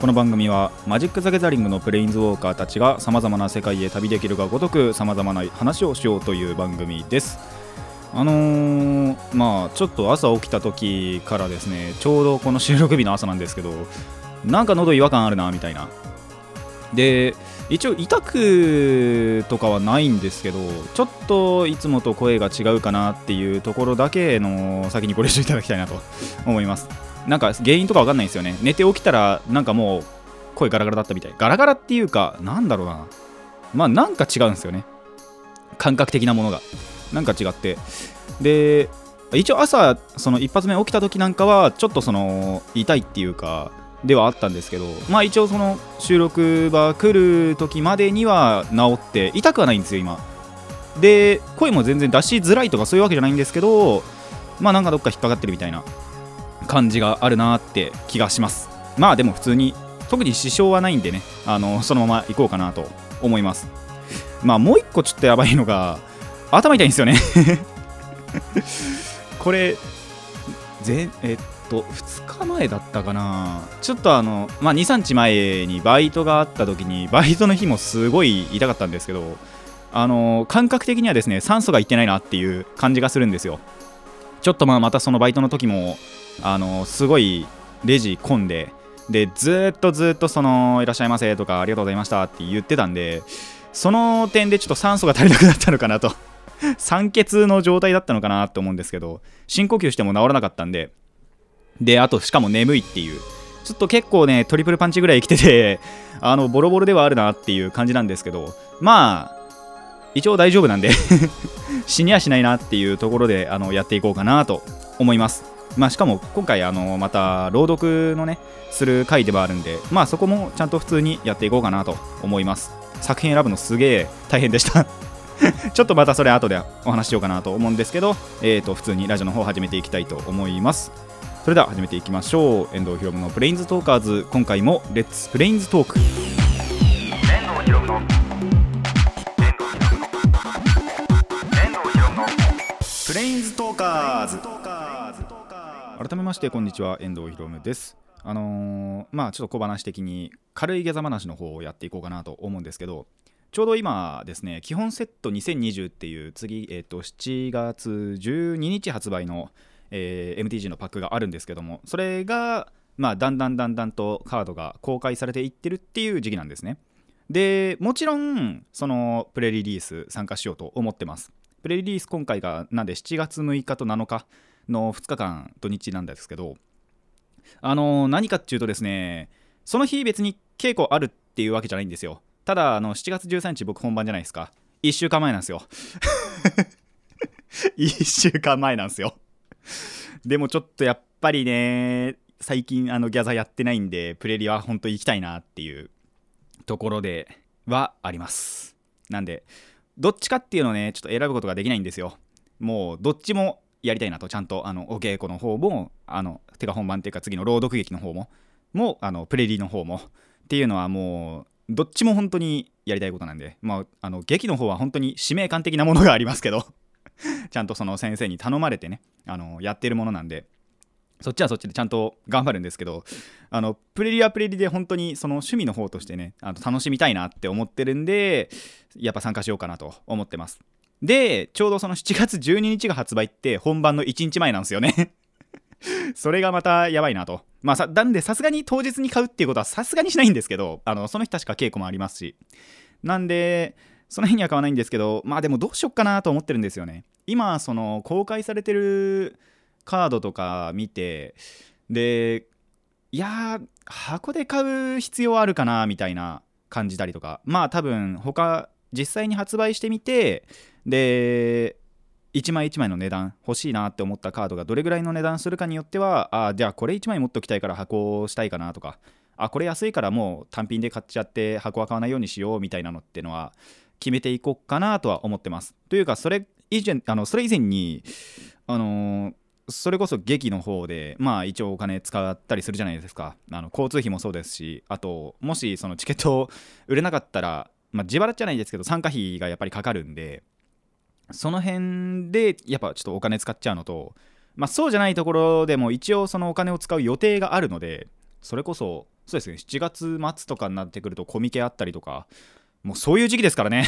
この番組はマジック・ザ・ギャザリングのプレインズウォーカーたちがさまざまな世界へ旅できるがごとくさまざまな話をしようという番組です。あのー、まあちょっと朝起きた時からですねちょうどこの収録日の朝なんですけどなんか喉違和感あるなみたいな。で一応痛くとかはないんですけどちょっといつもと声が違うかなっていうところだけの先にご了承いただきたいなと思います。なんか原因とかわかんないんですよね。寝て起きたらなんかもう声ガラガラだったみたい。ガラガラっていうかなんだろうな。まあなんか違うんですよね。感覚的なものが。なんか違って。で一応朝その一発目起きた時なんかはちょっとその痛いっていうかではあったんですけどまあ一応その収録場来る時までには治って痛くはないんですよ今。で声も全然出しづらいとかそういうわけじゃないんですけどまあなんかどっか引っかかってるみたいな。感じがあるなって気がします。まあでも普通に特に支障はないんでね。あのそのまま行こうかなと思います。まあもう一個ちょっとやばいのが頭痛いんですよね。これぜえっと2日前だったかな。ちょっとあのまあ23日前にバイトがあった時にバイトの日もすごい痛かったんですけどあの感覚的にはですね酸素がいってないなっていう感じがするんですよ。ちょっとまあまたそのバイトの時もあのすごいレジ混んででずっとずっとそのいらっしゃいませとかありがとうございましたって言ってたんでその点でちょっと酸素が足りなくなったのかなと。酸欠の状態だったのかなと思うんですけど深呼吸しても治らなかったんで。であとしかも眠いっていう。ちょっと結構ねトリプルパンチぐらい生きてて あのボロボロではあるなっていう感じなんですけどまあ一応大丈夫なんで 死にはしないなっていうところであのやっていこうかなと思います。まあ、しかも今回あのまた朗読のねする回ではあるんでまあそこもちゃんと普通にやっていこうかなと思います。作品選ぶのすげえ大変でした。ちょっとまたそれ後でお話しようかなと思うんですけど、えー、と普通にラジオの方始めていきたいと思います。それでは始めていきましょう。遠藤ひろむのプレインズトーカーズ。今回もレッツプレインズトーク遠藤ひろむのプレインズトーカーズ改めましてこんにちは。遠藤ひろむです。あのー、まあちょっと小話的に軽いギャザ話の方をやっていこうかなと思うんですけどちょうど今ですね基本セット2020っていう次、えー、と7月12日発売の、えー、MTG のパックがあるんですけどもそれがまあだんだんだんだんとカードが公開されていってるっていう時期なんですね。でもちろんそのプレリリース参加しようと思ってます。プレリリース今回がなんで7月6日と7日の2日間土日なんですけどあの何かっていうとですねその日別に稽古あるっていうわけじゃないんですよ。ただあの7月13日僕本番じゃないですか。1週間前なんですよ。1週間前なんですよ。でもちょっとやっぱりね最近あのギャザやってないんでプレリは本当行きたいなっていうところではあります。なんでどっちかっていうのをねちょっと選ぶことができないんですよ。もうどっちもやりたいなとちゃんとあのお稽古の方もあの手が本番っていうか次の朗読劇の方ももあのプレリーの方もっていうのはもうどっちも本当にやりたいことなんで、まあ、あの劇の方は本当に使命感的なものがありますけど ちゃんとその先生に頼まれてねあのやってるものなんでそっちはそっちでちゃんと頑張るんですけどあのプレリはプレリで本当にその趣味の方としてねあの楽しみたいなって思ってるんでやっぱ参加しようかなと思ってます。で、ちょうどその7月12日が発売って本番の1日前なんですよね それがまたやばいなと。まあさ、なんでさすがに当日に買うっていうことはさすがにしないんですけど、あの、その日確か稽古もありますし。なんで、その日には買わないんですけど、まあでもどうしよっかなと思ってるんですよね。今、その公開されてるカードとか見て、で、いやー箱で買う必要あるかなみたいな感じたりとか、まあ多分他、実際に発売してみて、で1枚1枚の値段欲しいなって思ったカードがどれぐらいの値段するかによってはあじゃあこれ1枚持っておきたいから箱をしたいかなとかあこれ安いからもう単品で買っちゃって箱は買わないようにしようみたいなのってのは決めていこうかなとは思ってます。というかそれ以前あのそれ以前にあのーそれこそ劇の方でまあ一応お金使ったりするじゃないですか。あの交通費もそうですしあともしそのチケット売れなかったら、まあ、自腹じゃないですけど参加費がやっぱりかかるんでその辺でやっぱちょっとお金使っちゃうのと、まあ、そうじゃないところでも一応そのお金を使う予定があるのでそれこそそうですね7月末とかになってくるとコミケあったりとかもうそういう時期ですからね。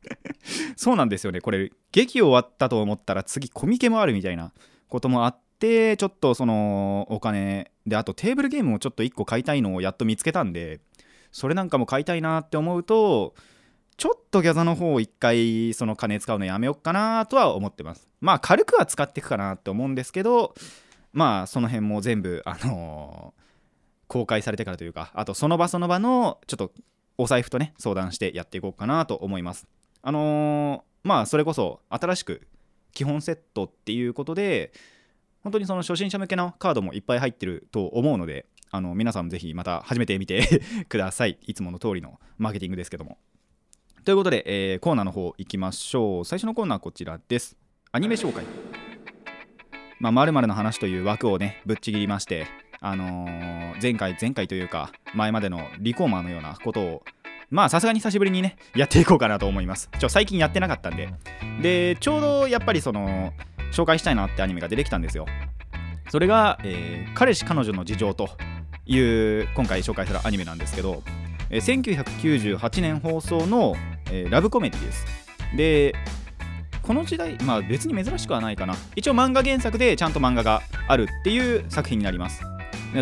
そうなんですよね。これ劇終わったと思ったら次コミケもあるみたいなこともあってちょっとそのお金であとテーブルゲームをちょっと1個買いたいのをやっと見つけたんでそれなんかも買いたいなって思うとちょっとギャザの方を一回その金使うのやめよっかなとは思ってます。まあ軽くは使っていくかなって思うんですけどまあその辺も全部あのー、公開されてからというかあとその場その場のちょっとお財布とね相談してやっていこうかなと思います。あのー、まあそれこそ新しく基本セットっていうことで本当にその初心者向けのカードもいっぱい入ってると思うのであの皆さんもぜひまた始めてみて ください。いつもの通りのマーケティングですけども。ということで、えー、コーナーの方行きましょう。最初のコーナーはこちらです。アニメ紹介。まあ、〇〇の話という枠をねぶっちぎりましてあのー、前回前回というか前までのリコーマーのようなことをまあさすがに久しぶりにねやっていこうかなと思います。ちょ最近やってなかったんで。でちょうどやっぱりその紹介したいなってアニメが出てきたんですよ。それが、えー、彼氏彼女の事情という今回紹介するアニメなんですけど、えー、1998年放送の、えー、ラブコメディです。でこの時代まあ別に珍しくはないかな。一応漫画原作でちゃんと漫画があるっていう作品になります。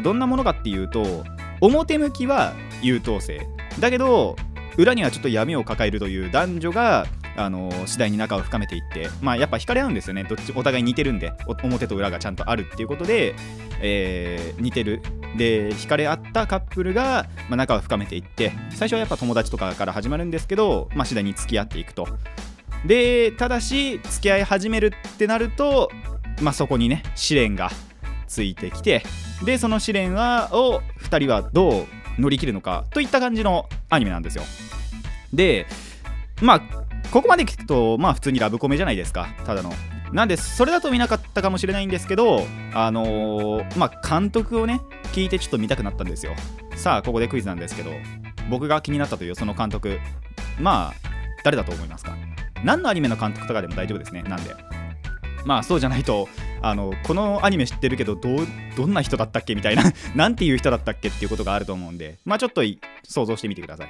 どんなものかっていうと表向きは優等生。だけど裏にはちょっと闇を抱えるという男女があの次第に仲を深めていってまあやっぱ惹かれ合うんですよね。どっちお互い似てるんで表と裏がちゃんとあるっていうことで、えー、似てるで惹かれ合ったカップルが、まあ、仲を深めていって最初はやっぱ友達とかから始まるんですけど、まあ、次第に付き合っていくと。でただし付き合い始めるってなると、まあ、そこにね試練がついてきてでその試練はを2人はどう乗り切るのかといった感じのアニメなんですよ。でまあここまで聞くとまあ普通にラブコメじゃないですか。ただのなんでそれだと見なかったかもしれないんですけどあのー、まあ監督をね聞いてちょっと見たくなったんですよ。さあここでクイズなんですけど僕が気になったというその監督。まあ誰だと思いますか？何のアニメの監督とかでも大丈夫ですね。なんで。まあそうじゃないとあのこのアニメ知ってるけどどどんな人だったっけみたいな なんていう人だったっけっていうことがあると思うんでまあちょっと想像してみてください。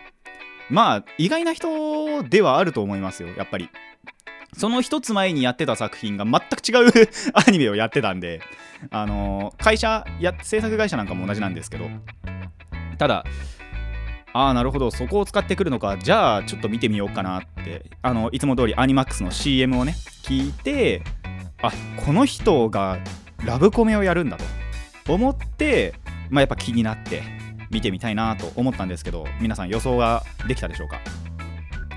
まあ意外な人ではあると思いますよやっぱり。その一つ前にやってた作品が全く違う アニメをやってたんであの会社や制作会社なんかも同じなんですけどただああなるほどそこを使ってくるのかじゃあちょっと見てみようかなってあのいつも通りアニマックスの CM をね聞いてあこの人がラブコメをやるんだと思って、まあ、やっぱ気になって見てみたいなと思ったんですけど皆さん予想ができたでしょうか？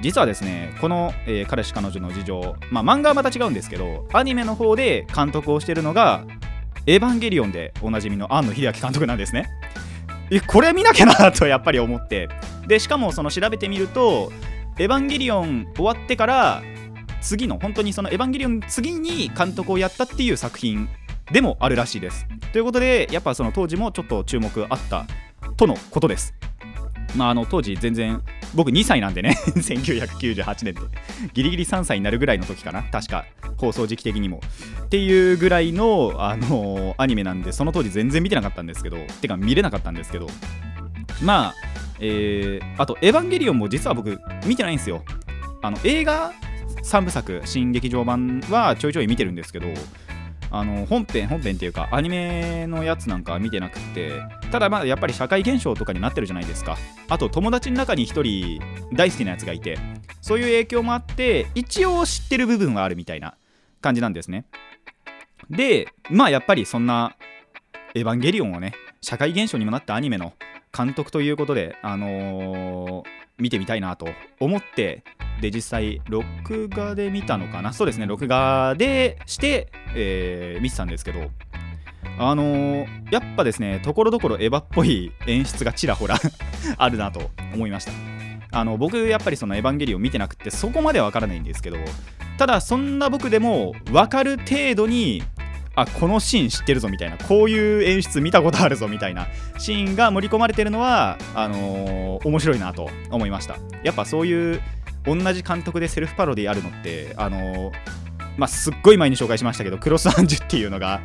実はですねこの、えー、彼氏彼女の事情まあ漫画はまた違うんですけどアニメの方で監督をしてるのが「エヴァンゲリオン」でおなじみの庵野秀明監督なんですね。えこれ見なきゃなとやっぱり思って。でしかもその調べてみると「エヴァンゲリオン」終わってから次の本当にその「エヴァンゲリオン」次に監督をやったっていう作品でもあるらしいです。ということでやっぱその当時もちょっと注目あったとのことです。まああの当時全然僕2歳なんでね。1998年でギリギリ3歳になるぐらいの時かな。確か放送時期的にも。っていうぐらいの、あのー、アニメなんでその当時全然見てなかったんですけど。てか見れなかったんですけど。まあえー、あと「エヴァンゲリオン」も実は僕見てないんですよ。あの映画3部作新劇場版はちょいちょい見てるんですけど。あの本編本編っていうかアニメのやつなんか見てなくてただまあやっぱり社会現象とかになってるじゃないですか。あと友達の中に1人大好きなやつがいてそういう影響もあって一応知ってる部分はあるみたいな感じなんですね。でまあやっぱりそんなエヴァンゲリオンをね社会現象にもなったアニメの監督ということであのー、見てみたいなと思ってで実際録画で見たのかな？そうですね録画でして、えー、見てたんですけどあのー、やっぱですねところどころエヴァっぽい演出がちらほら あるなと思いました。あの僕やっぱりその「エヴァンゲリオン」見てなくてそこまでは分からないんですけどただそんな僕でも分かる程度にあこのシーン知ってるぞみたいなこういう演出見たことあるぞみたいなシーンが盛り込まれてるのはあのー、面白いなと思いました。やっぱそういう同じ監督でセルフパロディあるのってあの、まあ、すっごい前に紹介しましたけどクロスアンジュっていうのが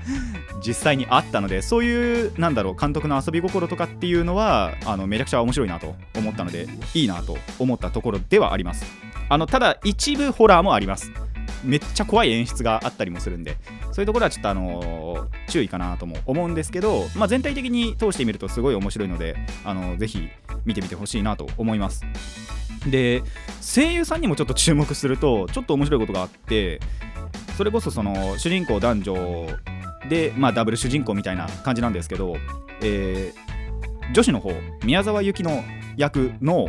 実際にあったのでそういうなんだろう監督の遊び心とかっていうのはあのめちゃくちゃ面白いなと思ったのでいいなと思ったところではあります。あのただ一部ホラーもあります。めっちゃ怖い演出があったりもするんでそういうところはちょっとあの、注意かなとも思うんですけど、まあ、全体的に通してみるとすごい面白いので、あの、ぜひ見てみてほしいなと思います。で声優さんにもちょっと注目するとちょっと面白いことがあってそれこそその主人公男女で、まあ、ダブル主人公みたいな感じなんですけど、えー、女子の方宮沢由紀の役の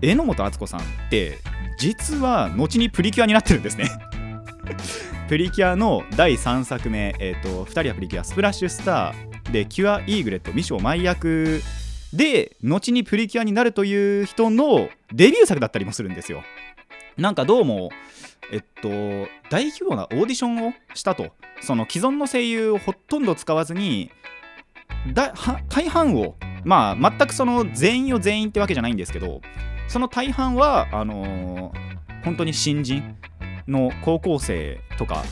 榎本敦子さんって実は後にプリキュアになってるんですね。プリキュアの第3作目、えーと、2人はプリキュアスプラッシュスターでキュア・イーグレットミショマイ役で後にプリキュアになるという人のデビュー作だったりもするんですよ。なんかどうもえっと大規模なオーディションをしたと。その既存の声優をほとんど使わずにだ大半をまあ全くその全員を全員ってわけじゃないんですけどその大半はあのー、本当に新人の高校生とか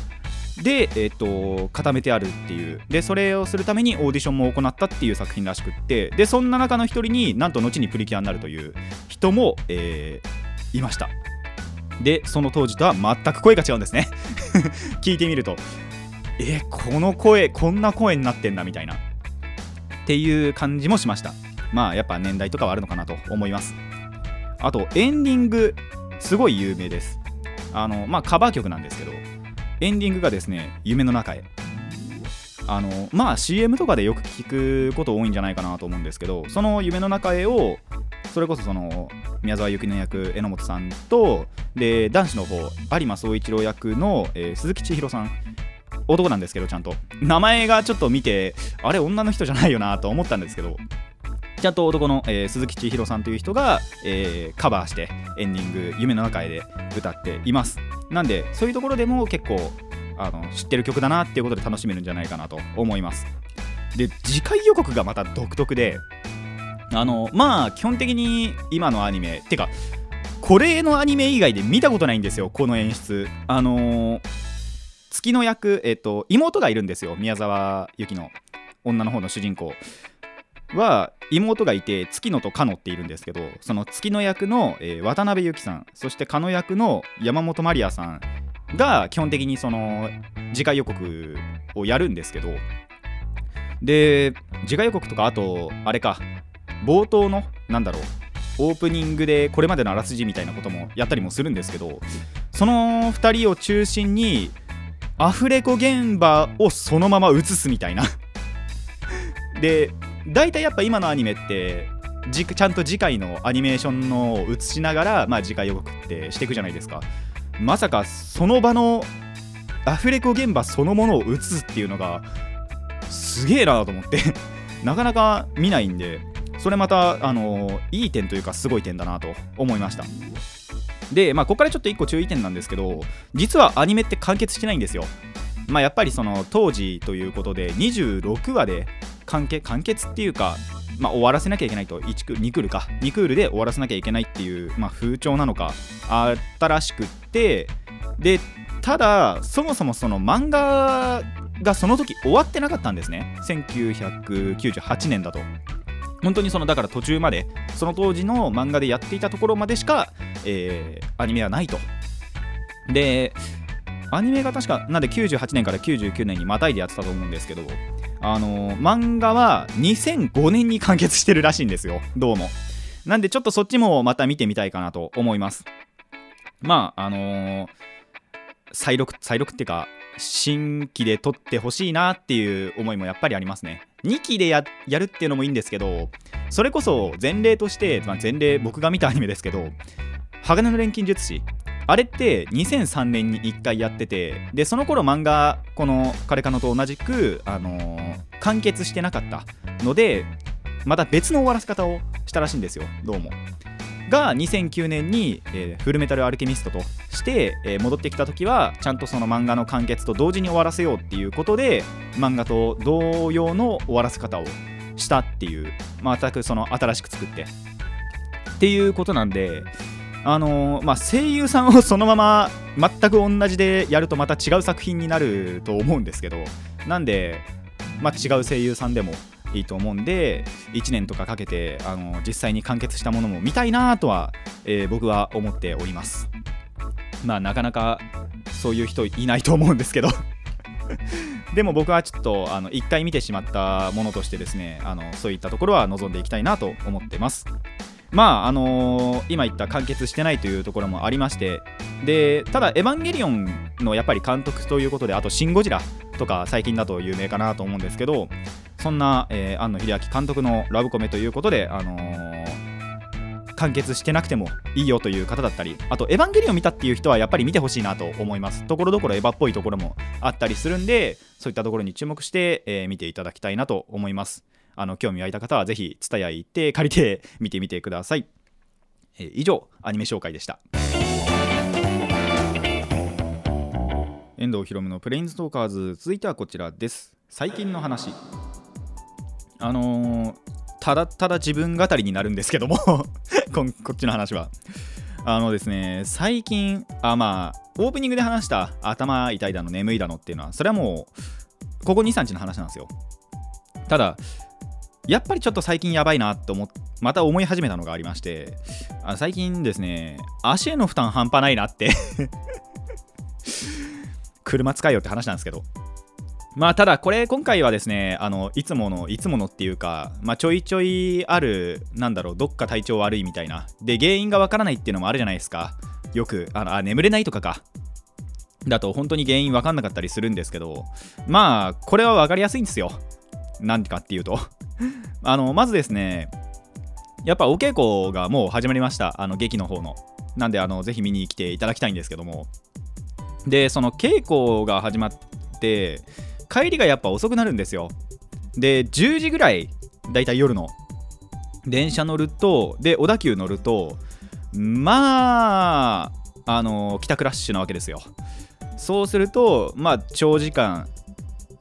で、えーと、固めてあるっていう。でそれをするためにオーディションも行ったっていう作品らしくって。でそんな中の一人になんと後にプリキュアになるという人も、えー、いました。でその当時とは全く声が違うんですね。聞いてみると。えー、この声こんな声になってんだみたいな。っていう感じもしました。まあやっぱ年代とかはあるのかなと思います。あとエンディングすごい有名です。あのまあカバー曲なんですけど。エンディングがですね夢の中へ。あのまあ CM とかでよく聞くこと多いんじゃないかなと思うんですけどその夢の中へをそれこそその宮沢由紀の役榎本さんとで男子の方有馬総一郎役の、えー、鈴木千尋さん。男なんですけどちゃんと。名前がちょっと見てあれ女の人じゃないよなと思ったんですけど。ちゃんと男の、えー、鈴木千尋さんという人が、えー、カバーしてエンディング「夢の中へ」で歌っています。なんでそういうところでも結構あの知ってる曲だなっていうことで楽しめるんじゃないかなと思います。で次回予告がまた独特であのまあ基本的に今のアニメてかこれのアニメ以外で見たことないんですよこの演出。あのー、月の役えっ、ー、と妹がいるんですよ宮沢由紀の女の方の主人公。は妹がいて月野とかのっているんですけどその月野役の、えー、渡辺由紀さんそしてかの役の山本まりやさんが基本的にその次回予告をやるんですけどで次回予告とかあとあれか冒頭のなんだろうオープニングでこれまでのあらすじみたいなこともやったりもするんですけどその2人を中心にアフレコ現場をそのまま映すみたいな。で大体やっぱ今のアニメってちゃんと次回のアニメーションのを映しながら、まあ、次回予告ってしていくじゃないですか。まさかその場のアフレコ現場そのものを映すっていうのがすげえなと思って。なかなか見ないんでそれまたあのいい点というかすごい点だなと思いました。でまあここからちょっと1個注意点なんですけど実はアニメって完結してないんですよ。まあやっぱりその当時ということで26話で完結完結っていうか、まあ、終わらせなきゃいけないと。1ク2クールか。2クールで終わらせなきゃいけないっていう、まあ、風潮なのかあったらしくってでただそもそもその漫画がその時終わってなかったんですね。1998年だと。本当にそのだから途中までその当時の漫画でやっていたところまでしか、えー、アニメはないと。でアニメが確かなんで98年から99年にまたいでやってたと思うんですけどあのー、漫画は2005年に完結してるらしいんですよ。どうも。なんでちょっとそっちもまた見てみたいかなと思います。まああのー、再録再録っていうか新規で撮ってほしいなっていう思いもやっぱりありますね。2期でやるっていうのもいいんですけどそれこそ前例として、まあ、前例僕が見たアニメですけど鋼の錬金術師。あれって2003年に1回やっててでその頃漫画この「カレカノ」と同じく、あのー、完結してなかったのでまた別の終わらせ方をしたらしいんですよどうも。が2009年に、えー、フルメタルアルケミストとして、えー、戻ってきた時はちゃんとその漫画の完結と同時に終わらせようっていうことで漫画と同様の終わらせ方をしたっていう、まあ、全くその新しく作って。っていうことなんであのー、まあ、声優さんをそのまま全く同じでやるとまた違う作品になると思うんですけどなんで、まあ、違う声優さんでもいいと思うんで1年とかかけてあの実際に完結したものも見たいなとは、えー、僕は思っております。まあなかなかそういう人いないと思うんですけど。でも僕はちょっとあの1回見てしまったものとしてですねあのそういったところは望んでいきたいなと思ってます。まああのー、今言った完結してないというところもありましてでただ「エヴァンゲリオン」のやっぱり監督ということであと「シン・ゴジラ」とか最近だと有名かなと思うんですけどそんな、えー、庵野秀明監督のラブコメということで、あのー、完結してなくてもいいよという方だったりあと「エヴァンゲリオン」見たっていう人はやっぱり見てほしいなと思います。ところどころエヴァっぽいところもあったりするんでそういったところに注目して、えー、見ていただきたいなと思います。あの興味湧いた方はぜひ TSUTAYA 行って借りて見てみてください、えー、以上アニメ紹介でした。遠藤ひろむのプレインズトーカーズ続いてはこちらです。最近の話。あのー、ただただ自分語りになるんですけども こっちの話は。あのですね最近あまあオープニングで話した頭痛いだの眠いだのっていうのはそれはもうここ23日の話なんですよ。ただやっぱりちょっと最近やばいなと思また思い始めたのがありましてあ最近ですね足への負担半端ないなって。車使いよって話なんですけど。まあただこれ今回はですねあのいつものいつものっていうか、まあ、ちょいちょいあるなんだろうどっか体調悪いみたいな。で原因がわからないっていうのもあるじゃないですか。よくあのあ眠れないとかか。だと本当に原因わかんなかったりするんですけど。まあこれは分かりやすいんですよ。なんかっていうと。あのまずですねやっぱお稽古がもう始まりました。あの劇の方の。なんであのぜひ見に来ていただきたいんですけども。でその稽古が始まって帰りがやっぱ遅くなるんですよ。で10時ぐらいだいたい夜の。電車乗るとで小田急乗るとまああの帰宅ラッシュなわけですよ。そうするとまあ長時間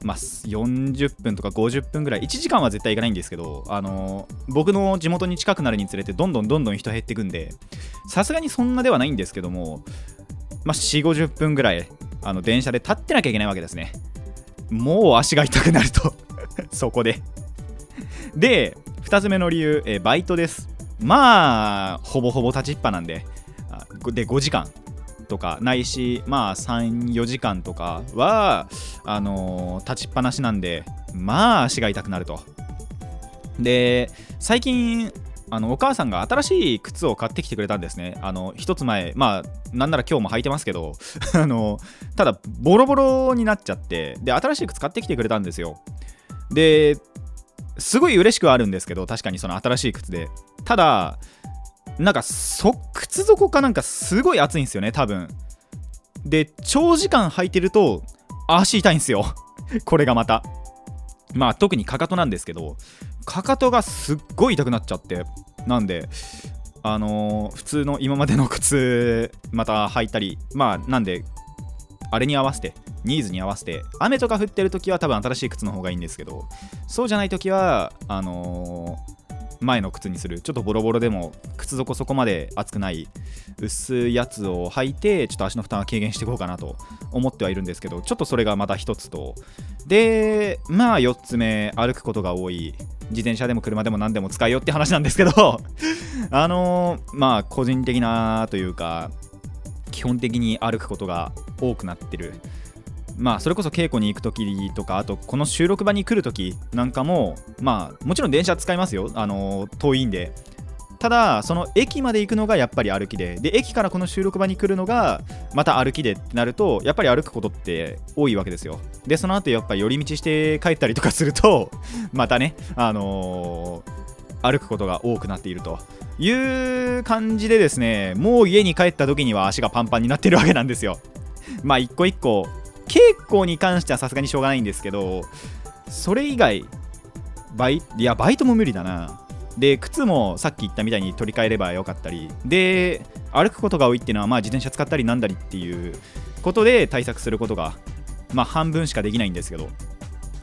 まあ、40分とか50分ぐらい。1時間は絶対行かないんですけど、あの僕の地元に近くなるにつれてどんどんどんどん人減っていくんでさすがにそんなではないんですけども、まあ、4 5 0分ぐらいあの電車で立ってなきゃいけないわけですね。もう足が痛くなると。そこで。で2つ目の理由、えバイトです。まあほぼほぼ立ちっぱなんでで5時間。とかないしまあ34時間とかはあのー、立ちっぱなしなんでまあ足が痛くなるとで最近あのお母さんが新しい靴を買ってきてくれたんですね。あの一つ前、まあなんなら今日も履いてますけど あのただボロボロになっちゃってで新しい靴買ってきてくれたんですよ。ですごい嬉しくはあるんですけど確かにその新しい靴でただなんかそ靴底かなんかすごい熱いんですよね多分。で長時間履いてると足痛いんですよ。これがまた。まあ特にかかとなんですけどかかとがすっごい痛くなっちゃって。なんであのー、普通の今までの靴また履いたりまあなんであれに合わせてニーズに合わせて雨とか降ってる時は多分新しい靴の方がいいんですけどそうじゃない時はあのー前の靴にする。ちょっとボロボロでも靴底そこまで厚くない薄いやつを履いてちょっと足の負担は軽減していこうかなと思ってはいるんですけどちょっとそれがまた一つと。でまあ4つ目歩くことが多い。自転車でも車でも何でも使いよって話なんですけど あのー、まあ個人的なというか基本的に歩くことが多くなってる。まあそれこそ稽古に行く時とかあとこの収録場に来る時なんかもまあもちろん電車使いますよ。あの遠いんで。ただその駅まで行くのがやっぱり歩きでで駅からこの収録場に来るのがまた歩きでってなるとやっぱり歩くことって多いわけですよ。でその後やっぱり寄り道して帰ったりとかすると またねあのー、歩くことが多くなっていると。いう感じでですねもう家に帰った時には足がパンパンになってるわけなんですよ。まあ一個一個稽古に関してはさすがにしょうがないんですけどそれ以外バイいやバイトも無理だな。で靴もさっき言ったみたいに取り替えればよかったり。で歩くことが多いっていうのはまあ自転車使ったりなんだりっていうことで対策することがまあ半分しかできないんですけど。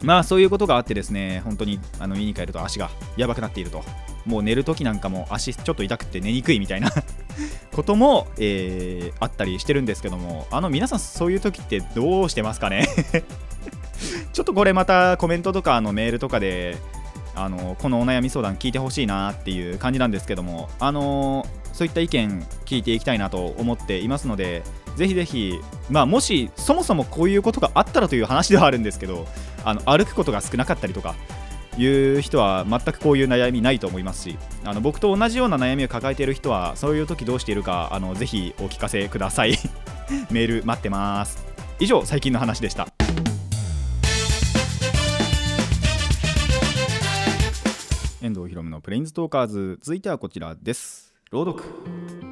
まあそういうことがあってですね本当にあの家に帰ると足がやばくなっていると。もう寝るときなんかも足ちょっと痛くて寝にくいみたいな ことも、えー、あったりしてるんですけどもあの皆さんそういう時ってどうしてますかね？ちょっとこれまたコメントとかあのメールとかであのこのお悩み相談聞いてほしいなっていう感じなんですけどもあのそういった意見聞いていきたいなと思っていますのでぜひぜひ、まあ、もしそもそもこういうことがあったらという話ではあるんですけどあの歩くことが少なかったりとかいう人は全くこういう悩みないと思いますしあの僕と同じような悩みを抱えている人はそういう時どうしているかあのぜひお聞かせください。メール待ってます。以上最近の話でした。遠藤ひろむのプレインズトーカーズ。続いてはこちらです。朗読。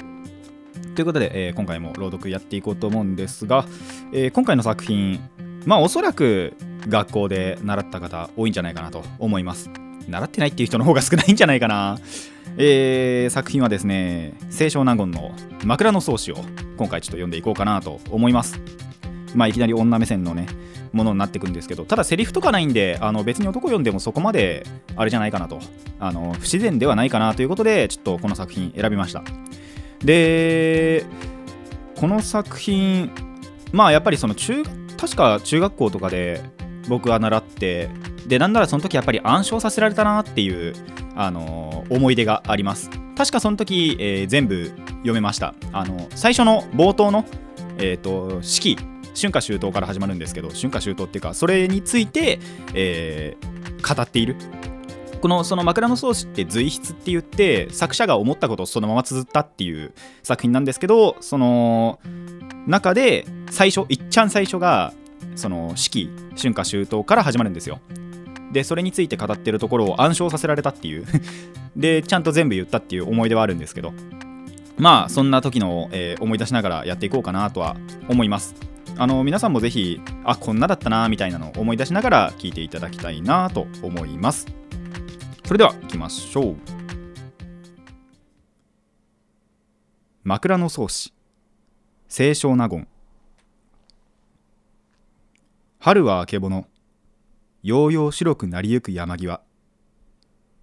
ということで、えー、今回も朗読やっていこうと思うんですが、えー、今回の作品まあおそらく学校で習った方多いんじゃないかなと思います。習ってないっていう人の方が少ないんじゃないかな。えー、作品はですね清少納言の枕草子を今回ちょっと読んでいこうかなと思います。まあいきなり女目線のねものになってくんですけどただセリフとかないんであの別に男読んでもそこまであれじゃないかなと。あの不自然ではないかなということでちょっとこの作品選びました。でこの作品まあやっぱりその中確か中学校とかで僕は習ってでなんならその時やっぱり暗唱させられたなっていう、あの、思い出があります。確かその時、えー、全部読めました。あの最初の冒頭の、えーと、四季春夏秋冬から始まるんですけど春夏秋冬っていうかそれについて、えー、語っている。このその枕草子って随筆って言って作者が思ったことをそのまま綴ったっていう作品なんですけどその中で最初いっちゃん最初がその四季春夏秋冬から始まるんですよ。でそれについて語ってるところを暗唱させられたっていう。でちゃんと全部言ったっていう思い出はあるんですけど。まあそんな時の、えー、思い出しながらやっていこうかなとは思います。あの皆さんもぜひあこんなだったなみたいなのを思い出しながら聞いていただきたいなと思います。それでは行きましょう。枕草子。清少納言。春はあけぼの。ようよう白くなりゆく山際。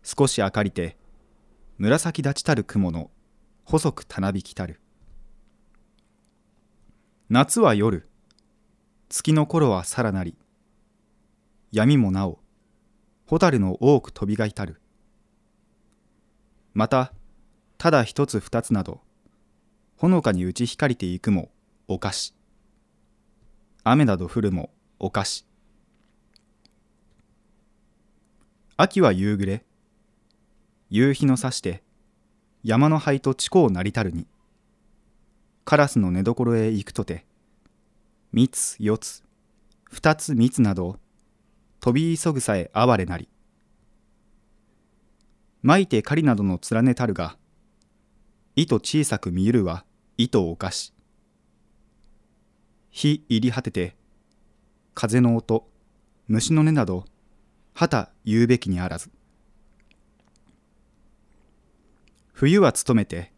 少し明かりて。紫立ちたる雲の。細くたなびきたる。夏は夜。月の頃はさらなり。闇もなお。蛍の多く飛びがいたる。またただ一つ二つなどほのかに打ち光りていくもおかし。雨など降るもお菓子秋は夕暮れ夕日のさして山の灰と地高なりたるに。カラスの寝所へ行くとて三つ四つ二つ三つなど飛び急ぐさえ哀れなり。巻いて狩りなどの連ねたるが糸小さく見ゆるは糸を犯し。火入り果てて風の音虫の音などはた言うべきにあらず。冬は努めて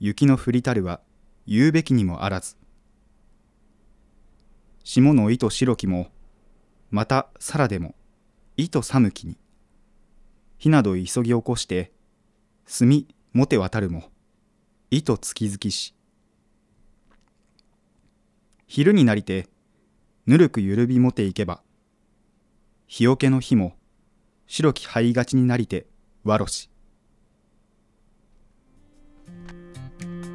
雪の降りたるは言うべきにもあらず。霜の糸白きもまたさらでも糸寒きに。火など急ぎ起こして炭もて渡るも糸月々し。昼になりてぬるくゆるびもていけば日よけの日も白き灰がちになりてわろし。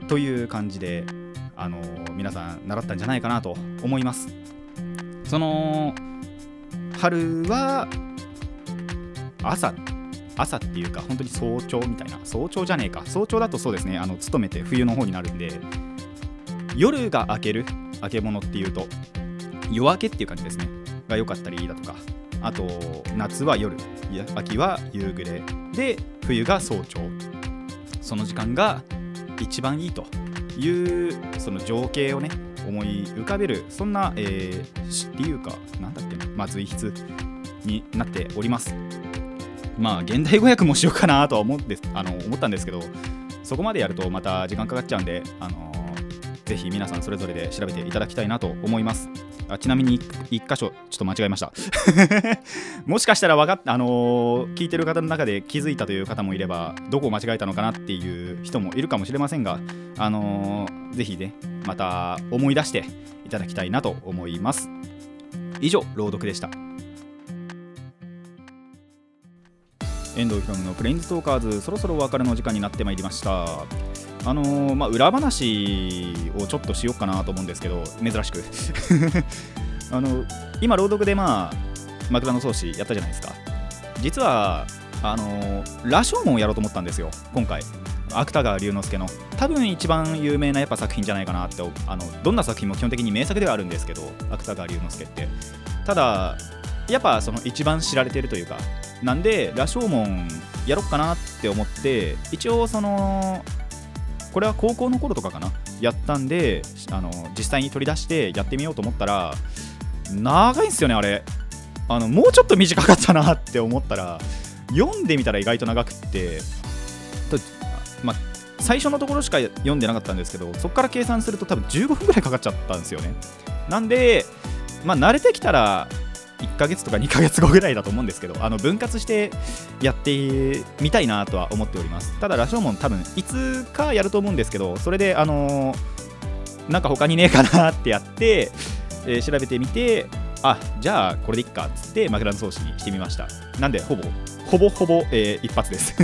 という感じであの、皆さん習ったんじゃないかなと思います。その春は朝朝っていうか本当に早朝みたいな早朝じゃねえか。早朝だとそうですね。あの勤めて冬の方になるんで夜が明ける明け物っていうと夜明けっていう感じですね。が良かったりだとかあと夏は夜秋は夕暮れで冬が早朝その時間が一番いいと。いうその情景をね思い浮かべるそんな、えー、っていうか何だっけな、まあ、随筆になっております。まあ現代語訳もしようかなとは思ってあの思ったんですけどそこまでやるとまた時間かかっちゃうんで、あのぜひ皆さんそれぞれで調べていただきたいなと思います。あちなみに1箇所ちょっと間違えました。もしかしたら分かっあのー、聞いてる方の中で気づいたという方もいればどこを間違えたのかなっていう人もいるかもしれませんがあのー、ぜひねまた思い出していただきたいなと思います。以上朗読でした。遠藤ひろのプレインズトーカーズそろそろお別れの時間になってまいりました。あのー、まあ、裏話をちょっとしようかなと思うんですけど珍しく。あの今朗読でまあ枕草子やったじゃないですか。実はあの羅生門をやろうと思ったんですよ今回。芥川龍之介の多分一番有名なやっぱ作品じゃないかなってあのどんな作品も基本的に名作ではあるんですけど芥川龍之介って。ただやっぱその一番知られてるというかなんで羅生門やろっかなって思って一応そのこれは高校の頃とかかなやったんであの実際に取り出してやってみようと思ったら長いんすよねあれ。あのもうちょっと短かったなって思ったら読んでみたら意外と長くってまあ、最初のところしか読んでなかったんですけどそこから計算すると多分15分ぐらいかかっちゃったんですよね。なんでまあ慣れてきたら1ヶ月とか2ヶ月後ぐらいだと思うんですけどあの分割してやってみたいなとは思っております。ただ羅生門多分いつかやると思うんですけどそれであのー、なんか他にねえかなってやって、えー、調べてみてあじゃあこれでいっかっつって枕草子にしてみました。なんでほぼほぼほぼ、えー、一発です。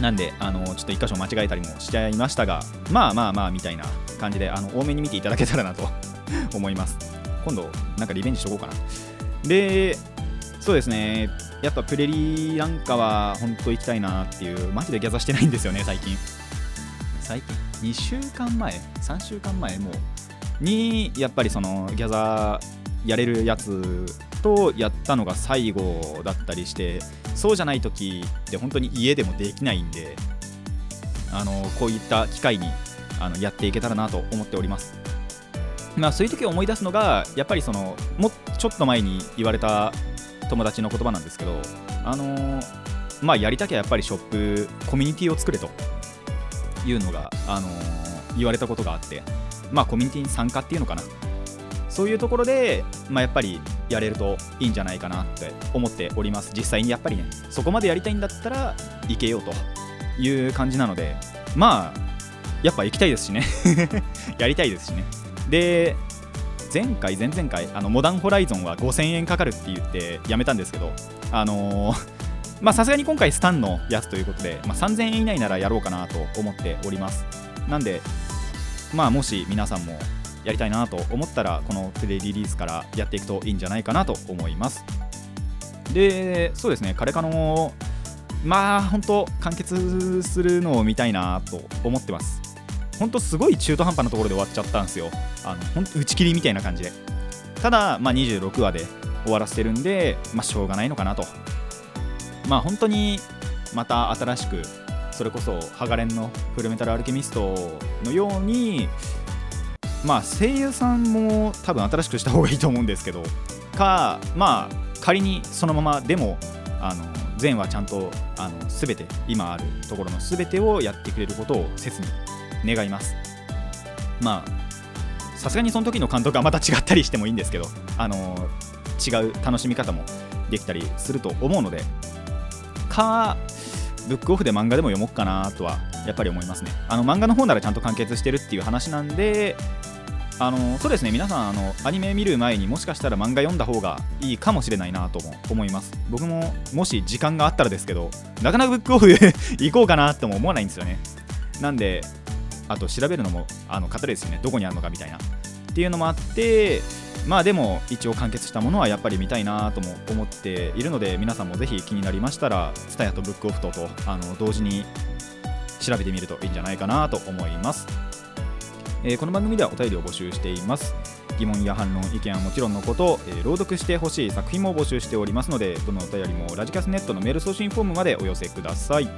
なんで、あのちょっと1箇所間違えたりもしちゃいましたが、まあまあまあみたいな感じで、あの多めに見ていただけたらなと 思います。今度なんかリベンジしとこうかな。でそうですね。やっぱプレリーなんかは本当行きたいなっていうマジでギャザしてないんですよね最近。最近？2週間前？3週間前もうにやっぱりそのギャザやれるやつとやったのが最後だったりしてそうじゃない時って本当に家でもできないんであのこういった機会にあのやっていけたらなと思っております。まあ、そういう時を思い出すのがやっぱりそのもちょっと前に言われた友達の言葉なんですけど、あの、まあ、やりたきゃやっぱりショップコミュニティを作れというのが、あの、言われたことがあって、まあ、コミュニティに参加っていうのかな。そういうところで、まあ、やっぱりやれるといいんじゃないかなって思っております。実際にやっぱりねそこまでやりたいんだったら行けようという感じなのでまあやっぱ行きたいですしね。やりたいですしね。で前回前々回あのモダンホライゾンは5000円かかるって言ってやめたんですけどあのー、まさすがに今回スタンのやつということで、まあ、3000円以内ならやろうかなと思っております。なんでまあもし皆さんもやりたいなと思ったらこのプレリリースからやっていくといいんじゃないかなと思います。でそうですねカレカノまあ本当完結するのを見たいなと思ってます。ほんとすごい中途半端なところで終わっちゃったんですよ。あのほん打ち切りみたいな感じで。ただ、まあ、26話で終わらせてるんで、まあ、しょうがないのかなと。まあ本当にまた新しくそれこそハガレンのフルメタルアルケミストのようにまあ声優さんも多分新しくした方がいいと思うんですけどかまあ仮にそのままでもあの前はちゃんとあの全て今あるところの全てをやってくれることを切に願います。まあさすがにその時の監督はまた違ったりしてもいいんですけどあの違う楽しみ方もできたりすると思うのでかブックオフで漫画でも読もうかなとはやっぱり思いますね。あの漫画の方ならちゃんと完結してるっていう話なんであのそうですね。皆さんあのアニメ見る前にもしかしたら漫画読んだ方がいいかもしれないなとも思います。僕ももし時間があったらですけどなかなかブックオフ 行こうかなとも思わないんですよね。なんであと調べるのもあの方ですよね。どこにあるのかみたいな。っていうのもあってまあでも一応完結したものはやっぱり見たいなとも思っているので皆さんもぜひ気になりましたら TSUTAYA とブックオフととあの同時に調べてみるといいんじゃないかなと思います、えー、この番組ではお便りを募集しています。疑問や反論意見はもちろんのこと、えー、朗読してほしい作品も募集しておりますのでどのお便りもラジカスネットのメール送信フォームまでお寄せください。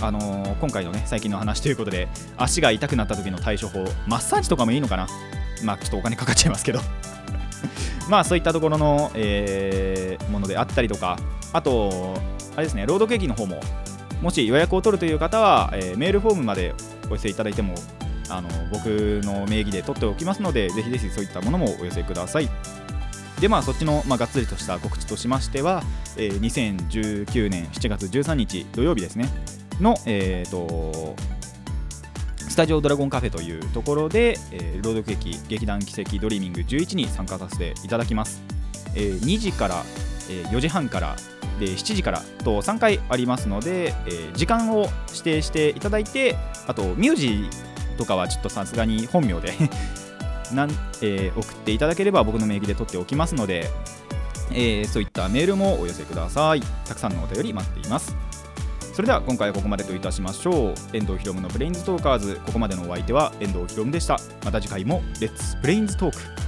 あのー、今回のね最近の話ということで足が痛くなった時の対処法マッサージとかもいいのかな？まあちょっとお金かかっちゃいますけど。まあそういったところの、えー、ものであったりとかあとあれですね朗読劇の方ももし予約を取るという方は、えーメールフォームまでお寄せいただいてもあの僕の名義で取っておきますのでぜひぜひそういったものもお寄せください。でまあそっちの、まあ、がっつりとした告知としましては、えー2019年7月13日土曜日ですね。のえっ、とスタジオドラゴンカフェというところで、えー朗読劇劇団奇跡ドリーミング11に参加させていただきます、えー2時から、え4時半からで7時からと3回ありますので、えー時間を指定していただいてあと名字とかはちょっとさすがに本名で なん、えー送っていただければ僕の名義で取っておきますので、えーそういったメールもお寄せください。たくさんのお便り待っています。それでは今回はここまでといたしましょう。遠藤ひろむのブレインズトーカーズ。ここまでのお相手は遠藤ひろむでした。また次回もレッツブレインズトーク。